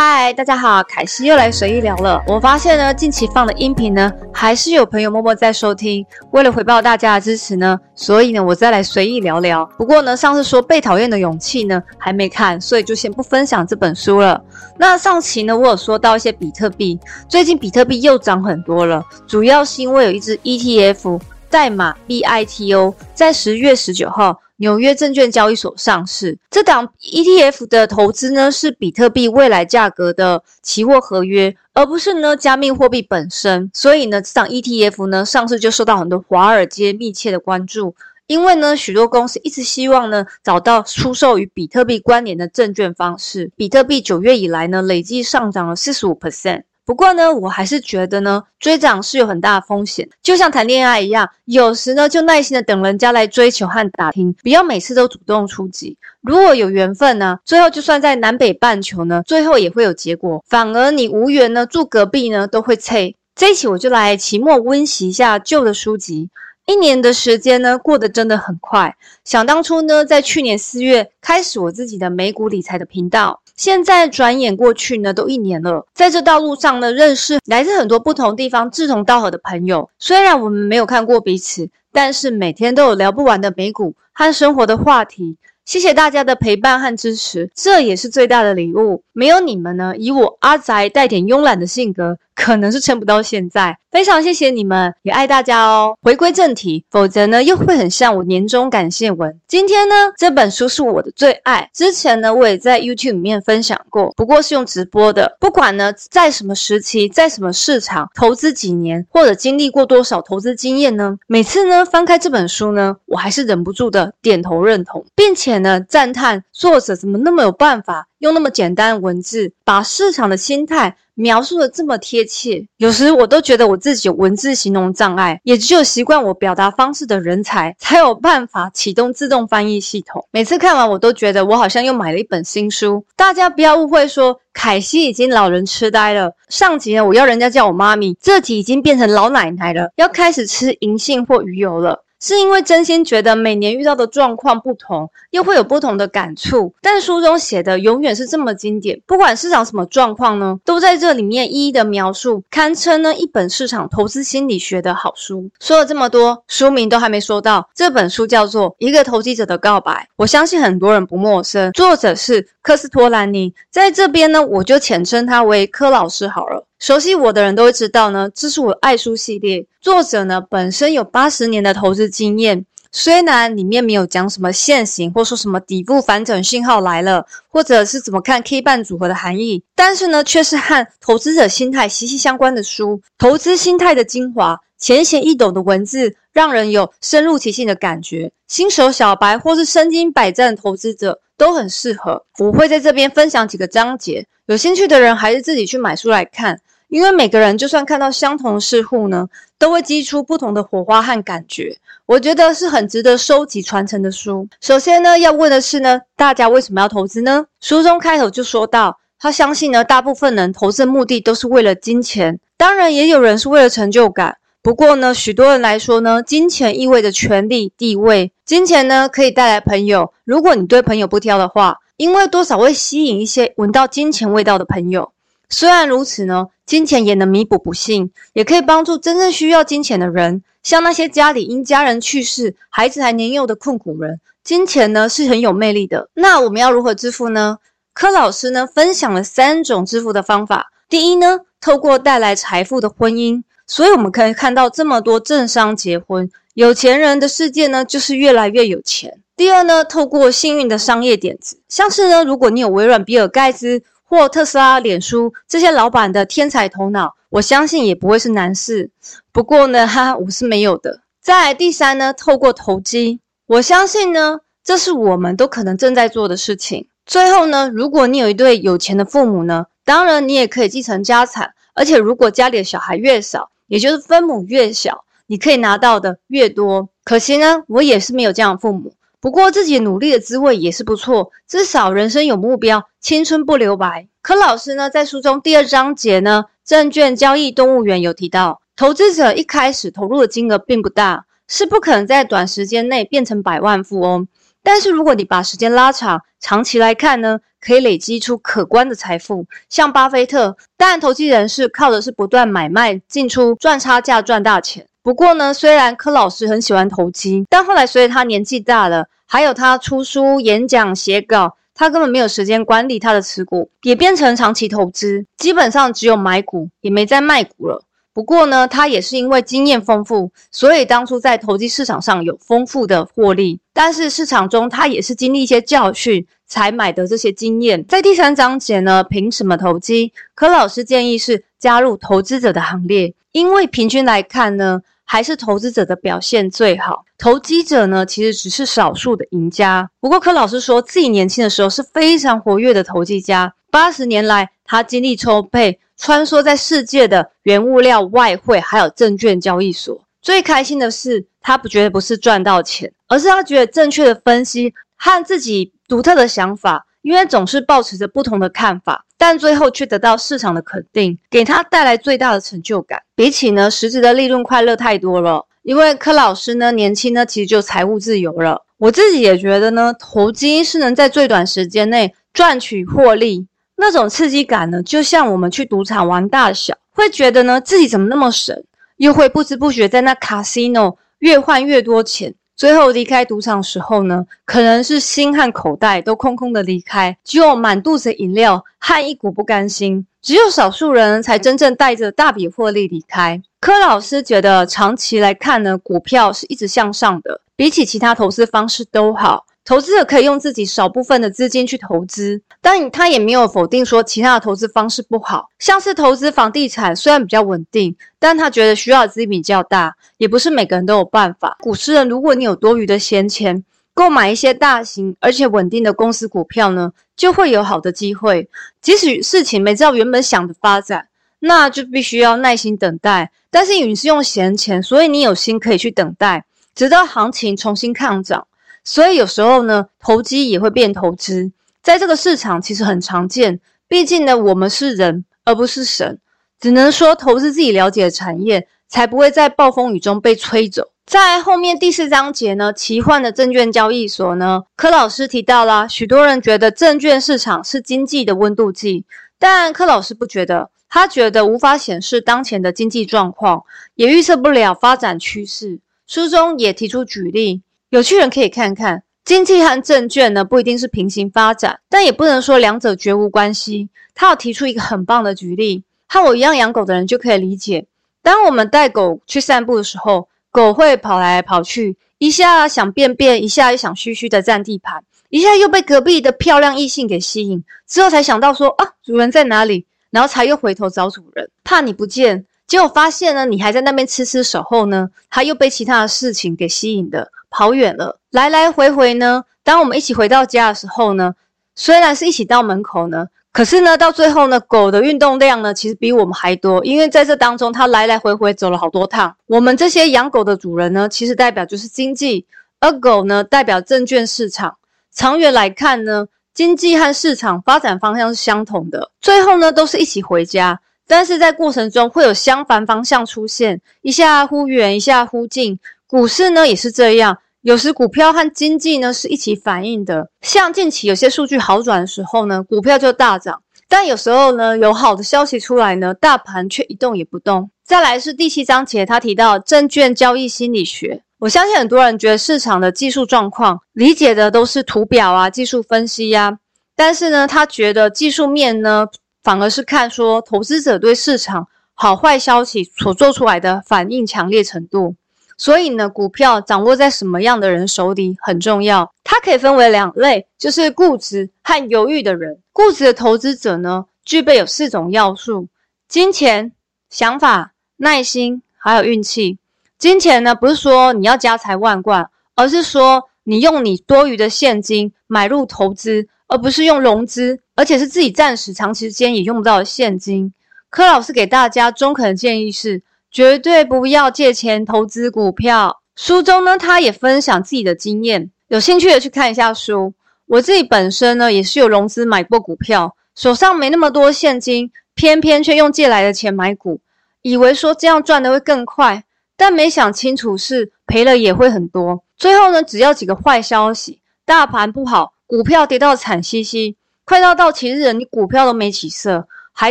嗨，大家好，凯西又来随意聊了。我发现呢，近期放的音频呢，还是有朋友默默在收听。为了回报大家的支持呢，所以呢，我再来随意聊聊。不过呢，上次说被讨厌的勇气呢，还没看，所以就先不分享这本书了。那上期呢，我有说到一些比特币，最近比特币又涨很多了，主要是因为有一只 ETF 代码 BITO 在十月十九号。纽约证券交易所上市，这档 ETF 的投资呢是比特币未来价格的期货合约，而不是呢加密货币本身。所以呢，这档 ETF 呢上市就受到很多华尔街密切的关注，因为呢许多公司一直希望呢找到出售与比特币关联的证券方式。比特币九月以来呢累计上涨了四十五 percent。不过呢，我还是觉得呢，追涨是有很大的风险，就像谈恋爱一样，有时呢就耐心的等人家来追求和打听，不要每次都主动出击。如果有缘分呢，最后就算在南北半球呢，最后也会有结果。反而你无缘呢，住隔壁呢都会脆。这一期我就来期末温习一下旧的书籍。一年的时间呢，过得真的很快。想当初呢，在去年四月开始我自己的美股理财的频道。现在转眼过去呢，都一年了。在这道路上呢，认识来自很多不同地方志同道合的朋友。虽然我们没有看过彼此，但是每天都有聊不完的美股和生活的话题。谢谢大家的陪伴和支持，这也是最大的礼物。没有你们呢，以我阿宅带点慵懒的性格，可能是撑不到现在。非常谢谢你们，也爱大家哦。回归正题，否则呢又会很像我年终感谢文。今天呢这本书是我的最爱，之前呢我也在 YouTube 里面分享过，不过是用直播的。不管呢在什么时期，在什么市场投资几年，或者经历过多少投资经验呢，每次呢翻开这本书呢，我还是忍不住的点头认同，并且。呢？赞叹作者怎么那么有办法，用那么简单的文字，把市场的心态描述的这么贴切。有时我都觉得我自己有文字形容障碍，也只有习惯我表达方式的人才，才有办法启动自动翻译系统。每次看完，我都觉得我好像又买了一本新书。大家不要误会，说凯西已经老人痴呆了。上集呢，我要人家叫我妈咪，这集已经变成老奶奶了，要开始吃银杏或鱼油了。是因为真心觉得每年遇到的状况不同，又会有不同的感触。但书中写的永远是这么经典，不管市场什么状况呢，都在这里面一一的描述，堪称呢一本市场投资心理学的好书。说了这么多，书名都还没说到，这本书叫做《一个投机者的告白》，我相信很多人不陌生，作者是科斯托兰尼，在这边呢，我就简称他为柯老师好了。熟悉我的人都会知道呢，这是我爱书系列。作者呢本身有八十年的投资经验，虽然里面没有讲什么现行，或说什么底部反转信号来了，或者是怎么看 K 棒组合的含义，但是呢，却是和投资者心态息息相关的书。投资心态的精华，浅显易懂的文字，让人有深入其境的感觉。新手小白或是身经百战的投资者都很适合。我会在这边分享几个章节，有兴趣的人还是自己去买书来看。因为每个人就算看到相同的事物呢，都会激出不同的火花和感觉。我觉得是很值得收集传承的书。首先呢，要问的是呢，大家为什么要投资呢？书中开头就说到，他相信呢，大部分人投资的目的都是为了金钱，当然也有人是为了成就感。不过呢，许多人来说呢，金钱意味着权力、地位。金钱呢，可以带来朋友，如果你对朋友不挑的话，因为多少会吸引一些闻到金钱味道的朋友。虽然如此呢。金钱也能弥补不幸，也可以帮助真正需要金钱的人，像那些家里因家人去世、孩子还年幼的困苦人。金钱呢是很有魅力的。那我们要如何致富呢？柯老师呢分享了三种致富的方法。第一呢，透过带来财富的婚姻。所以我们可以看到这么多政商结婚，有钱人的世界呢就是越来越有钱。第二呢，透过幸运的商业点子，像是呢，如果你有微软、比尔盖茨。或特斯拉、脸书这些老板的天才头脑，我相信也不会是难事。不过呢，哈，我是没有的。再第三呢，透过投机，我相信呢，这是我们都可能正在做的事情。最后呢，如果你有一对有钱的父母呢，当然你也可以继承家产。而且如果家里的小孩越少，也就是分母越小，你可以拿到的越多。可惜呢，我也是没有这样的父母。不过自己努力的滋味也是不错，至少人生有目标，青春不留白。柯老师呢，在书中第二章节呢，证券交易动物园有提到，投资者一开始投入的金额并不大，是不可能在短时间内变成百万富翁。但是如果你把时间拉长，长期来看呢，可以累积出可观的财富。像巴菲特，当然投机人士靠的是不断买卖进出赚差价赚大钱。不过呢，虽然柯老师很喜欢投机，但后来随着他年纪大了，还有他出书、演讲、写稿，他根本没有时间管理他的持股，也变成长期投资，基本上只有买股，也没再卖股了。不过呢，他也是因为经验丰富，所以当初在投机市场上有丰富的获利。但是市场中他也是经历一些教训，才买得这些经验。在第三章节呢，凭什么投机？柯老师建议是加入投资者的行列，因为平均来看呢，还是投资者的表现最好。投机者呢，其实只是少数的赢家。不过柯老师说自己年轻的时候是非常活跃的投机家，八十年来他精力充沛。穿梭在世界的原物料、外汇还有证券交易所，最开心的是，他不觉得不是赚到钱，而是他觉得正确的分析和自己独特的想法，因为总是保持着不同的看法，但最后却得到市场的肯定，给他带来最大的成就感。比起呢实质的利润快乐太多了，因为柯老师呢年轻呢其实就财务自由了。我自己也觉得呢，投机是能在最短时间内赚取获利。那种刺激感呢，就像我们去赌场玩大小，会觉得呢自己怎么那么神，又会不知不觉在那 casino 越换越多钱，最后离开赌场时候呢，可能是心和口袋都空空的离开，只有满肚子饮料和一股不甘心。只有少数人才真正带着大笔获利离开。柯老师觉得，长期来看呢，股票是一直向上的，比起其他投资方式都好。投资者可以用自己少部分的资金去投资，但他也没有否定说其他的投资方式不好。像是投资房地产，虽然比较稳定，但他觉得需要资金比较大，也不是每个人都有办法。股市人，如果你有多余的闲钱，购买一些大型而且稳定的公司股票呢，就会有好的机会。即使事情没照原本想的发展，那就必须要耐心等待。但是你是用闲钱，所以你有心可以去等待，直到行情重新抗涨。所以有时候呢，投机也会变投资，在这个市场其实很常见。毕竟呢，我们是人而不是神，只能说投资自己了解的产业，才不会在暴风雨中被吹走。在后面第四章节呢，奇幻的证券交易所呢，柯老师提到啦，许多人觉得证券市场是经济的温度计，但柯老师不觉得，他觉得无法显示当前的经济状况，也预测不了发展趋势。书中也提出举例。有趣人可以看看，经济和证券呢不一定是平行发展，但也不能说两者绝无关系。他有提出一个很棒的举例，和我一样养狗的人就可以理解。当我们带狗去散步的时候，狗会跑来跑去，一下想便便，一下又想嘘嘘的占地盘，一下又被隔壁的漂亮异性给吸引，之后才想到说啊，主人在哪里？然后才又回头找主人，怕你不见，结果发现呢，你还在那边痴痴守候呢，他又被其他的事情给吸引的。跑远了，来来回回呢。当我们一起回到家的时候呢，虽然是一起到门口呢，可是呢，到最后呢，狗的运动量呢，其实比我们还多，因为在这当中，它来来回回走了好多趟。我们这些养狗的主人呢，其实代表就是经济，而狗呢，代表证券市场。长远来看呢，经济和市场发展方向是相同的，最后呢，都是一起回家。但是在过程中会有相反方向出现，一下忽远，一下忽近。股市呢也是这样，有时股票和经济呢是一起反应的。像近期有些数据好转的时候呢，股票就大涨；但有时候呢，有好的消息出来呢，大盘却一动也不动。再来是第七章节，他提到证券交易心理学。我相信很多人觉得市场的技术状况理解的都是图表啊、技术分析呀，但是呢，他觉得技术面呢，反而是看说投资者对市场好坏消息所做出来的反应强烈程度。所以呢，股票掌握在什么样的人手里很重要。它可以分为两类，就是固执和犹豫的人。固执的投资者呢，具备有四种要素：金钱、想法、耐心，还有运气。金钱呢，不是说你要家财万贯，而是说你用你多余的现金买入投资，而不是用融资，而且是自己暂时、长时间也用不到的现金。柯老师给大家中肯的建议是。绝对不要借钱投资股票。书中呢，他也分享自己的经验，有兴趣的去看一下书。我自己本身呢，也是有融资买过股票，手上没那么多现金，偏偏却用借来的钱买股，以为说这样赚的会更快，但没想清楚是赔了也会很多。最后呢，只要几个坏消息，大盘不好，股票跌到惨兮兮，快到到期日了，你股票都没起色，还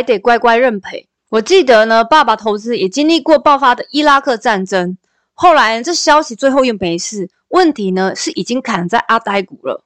得乖乖认赔。我记得呢，爸爸投资也经历过爆发的伊拉克战争，后来这消息最后又没事，问题呢是已经砍在阿呆股了，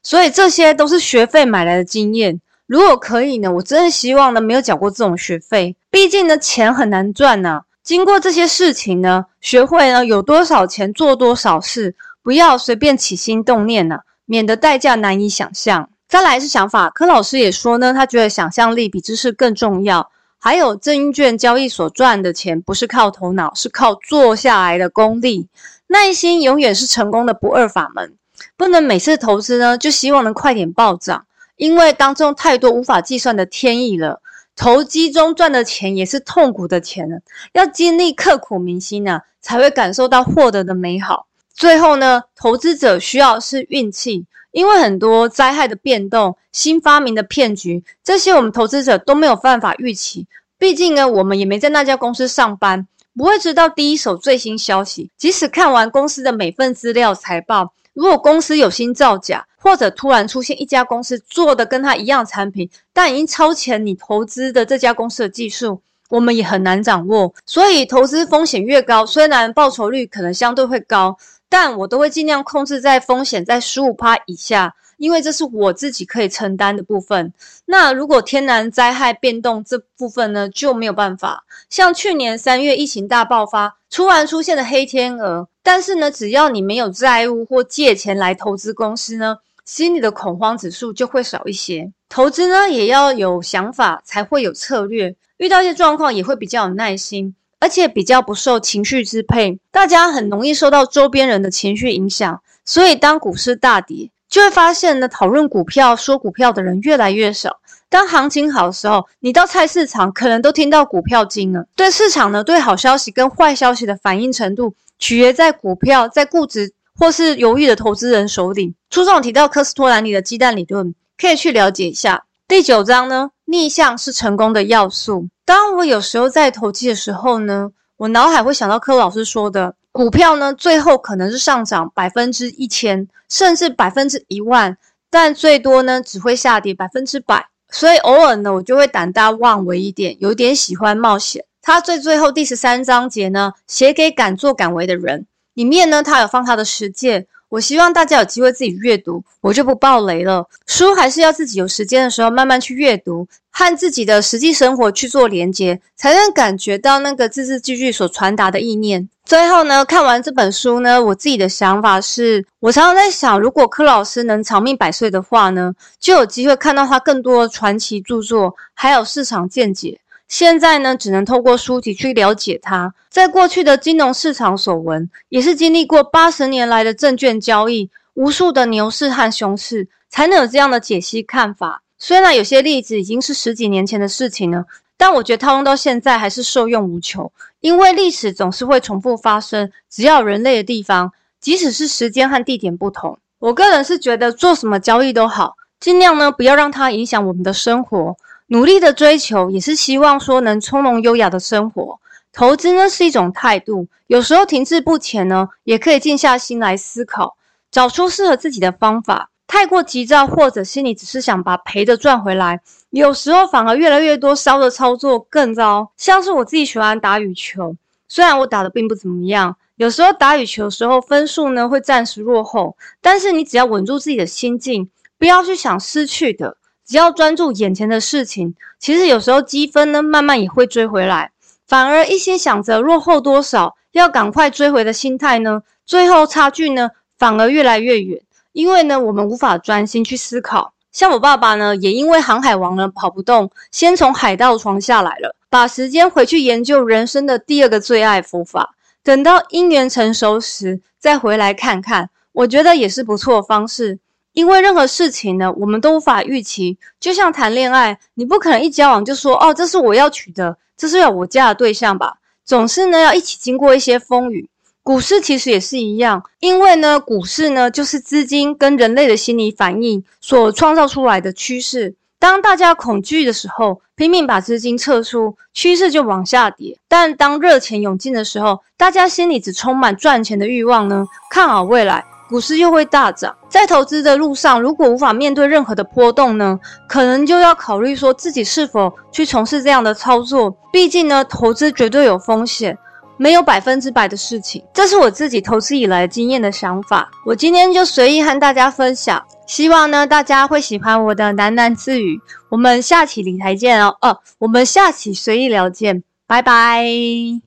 所以这些都是学费买来的经验。如果可以呢，我真的希望呢没有缴过这种学费，毕竟呢钱很难赚呐。经过这些事情呢，学会呢有多少钱做多少事，不要随便起心动念呐，免得代价难以想象。再来是想法，柯老师也说呢，他觉得想象力比知识更重要。还有证券交易所赚的钱，不是靠头脑，是靠做下来的功力。耐心永远是成功的不二法门。不能每次投资呢，就希望能快点暴涨，因为当中太多无法计算的天意了。投机中赚的钱也是痛苦的钱呢，要经历刻骨铭心呢，才会感受到获得的美好。最后呢，投资者需要是运气。因为很多灾害的变动、新发明的骗局，这些我们投资者都没有办法预期。毕竟呢，我们也没在那家公司上班，不会知道第一手最新消息。即使看完公司的每份资料财报，如果公司有新造假，或者突然出现一家公司做的跟他一样产品，但已经超前你投资的这家公司的技术，我们也很难掌握。所以投资风险越高，虽然报酬率可能相对会高。但我都会尽量控制在风险在十五趴以下，因为这是我自己可以承担的部分。那如果天然灾害变动这部分呢，就没有办法。像去年三月疫情大爆发，突然出现的黑天鹅，但是呢，只要你没有债务或借钱来投资公司呢，心里的恐慌指数就会少一些。投资呢，也要有想法才会有策略，遇到一些状况也会比较有耐心。而且比较不受情绪支配，大家很容易受到周边人的情绪影响，所以当股市大跌，就会发现呢，讨论股票、说股票的人越来越少。当行情好的时候，你到菜市场可能都听到股票经了。对市场呢，对好消息跟坏消息的反应程度，取决在股票在固执或是犹豫的投资人手里。书中提到科斯托兰尼的鸡蛋理论，可以去了解一下。第九章呢，逆向是成功的要素。当我有时候在投机的时候呢，我脑海会想到柯老师说的，股票呢最后可能是上涨百分之一千，甚至百分之一万，但最多呢只会下跌百分之百。所以偶尔呢，我就会胆大妄为一点，有点喜欢冒险。他最最后第十三章节呢，写给敢做敢为的人，里面呢他有放他的实践。我希望大家有机会自己阅读，我就不爆雷了。书还是要自己有时间的时候慢慢去阅读，和自己的实际生活去做连接，才能感觉到那个字字句句所传达的意念。最后呢，看完这本书呢，我自己的想法是，我常常在想，如果柯老师能长命百岁的话呢，就有机会看到他更多的传奇著作，还有市场见解。现在呢，只能透过书籍去了解它。在过去的金融市场所闻，也是经历过八十年来的证券交易，无数的牛市和熊市，才能有这样的解析看法。虽然有些例子已经是十几年前的事情了，但我觉得套用到现在还是受用无穷。因为历史总是会重复发生，只要人类的地方，即使是时间和地点不同。我个人是觉得做什么交易都好，尽量呢不要让它影响我们的生活。努力的追求，也是希望说能从容优雅的生活。投资呢是一种态度，有时候停滞不前呢，也可以静下心来思考，找出适合自己的方法。太过急躁，或者心里只是想把赔的赚回来，有时候反而越来越多烧的操作更糟。像是我自己喜欢打羽球，虽然我打的并不怎么样，有时候打羽球的时候分数呢会暂时落后，但是你只要稳住自己的心境，不要去想失去的。只要专注眼前的事情，其实有时候积分呢，慢慢也会追回来。反而一心想着落后多少，要赶快追回的心态呢，最后差距呢，反而越来越远。因为呢，我们无法专心去思考。像我爸爸呢，也因为航海王呢跑不动，先从海盗床下来了，把时间回去研究人生的第二个最爱佛法。等到因缘成熟时，再回来看看，我觉得也是不错的方式。因为任何事情呢，我们都无法预期。就像谈恋爱，你不可能一交往就说哦，这是我要娶的，这是要我嫁的对象吧？总是呢要一起经过一些风雨。股市其实也是一样，因为呢，股市呢就是资金跟人类的心理反应所创造出来的趋势。当大家恐惧的时候，拼命把资金撤出，趋势就往下跌。但当热钱涌进的时候，大家心里只充满赚钱的欲望呢，看好未来。股市又会大涨。在投资的路上，如果无法面对任何的波动呢，可能就要考虑说自己是否去从事这样的操作。毕竟呢，投资绝对有风险。没有百分之百的事情，这是我自己投资以来经验的想法。我今天就随意和大家分享，希望呢大家会喜欢我的喃喃自语。我们下期理财见哦，哦，我们下期随意聊见，拜拜。